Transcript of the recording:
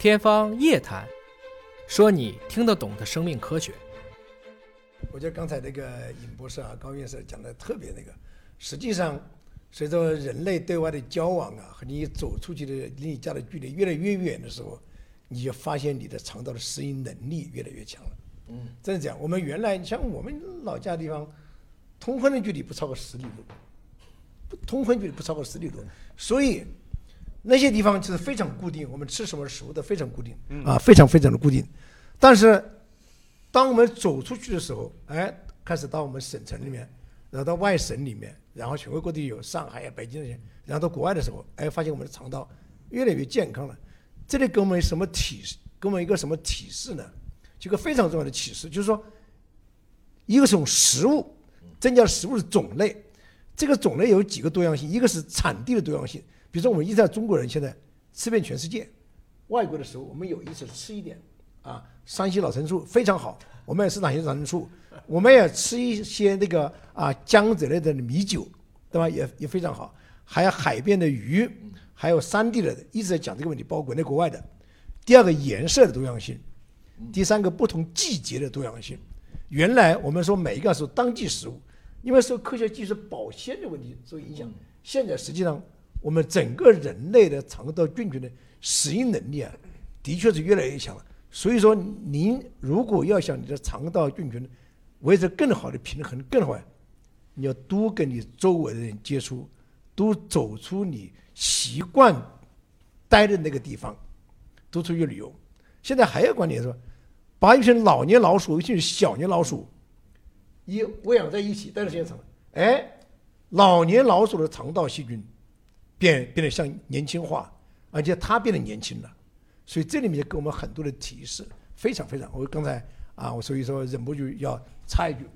天方夜谭，说你听得懂的生命科学。我觉得刚才那个尹博士啊、高院士讲的特别那个，实际上随着人类对外的交往啊，和你走出去的离你家的距离越来越远的时候，你就发现你的肠道的适应能力越来越强了。嗯，真是这样。我们原来像我们老家的地方，通婚的距离不超过十里路，不通婚距离不超过十里路，所以那些地方就是非常固定，我们吃什么食物都非常固定，啊，非常非常的固定。但是当我们走出去的时候，哎，开始到我们省城里面，然后到外省里面，然后全国各地有上海啊、北京这些，然后到国外的时候，哎，发现我们的肠道越来越健康了。这里给我们什么启示？给我们一个什么启示呢？一个非常重要的启示，就是说，一个是从食物增加了食物的种类，这个种类有几个多样性，一个是产地的多样性，比如说我们一在中国人现在吃遍全世界，外国的时候我们有意识吃一点啊，山西老陈醋非常好，我们也是哪些老陈醋，我们也吃一些那个啊江浙类的米酒，对吧？也也非常好，还有海边的鱼，还有山地的，一直在讲这个问题，包括国内国外的。第二个颜色的多样性。第三个不同季节的多样性，原来我们说每一个是当季食物，因为受科学技术保鲜的问题受影响。现在实际上我们整个人类的肠道菌群的适应能力啊，的确是越来越强了。所以说，您如果要想你的肠道菌群维持更好的平衡、更好，你要多跟你周围的人接触，多走出你习惯待的那个地方，多出去旅游。现在还有观点说。把一群老年老鼠、一群小年老鼠一喂养在一起，待的时间长了，哎，老年老鼠的肠道细菌变变得像年轻化，而且他变得年轻了，所以这里面给我们很多的提示，非常非常。我刚才啊，我所以说忍不住要插一句。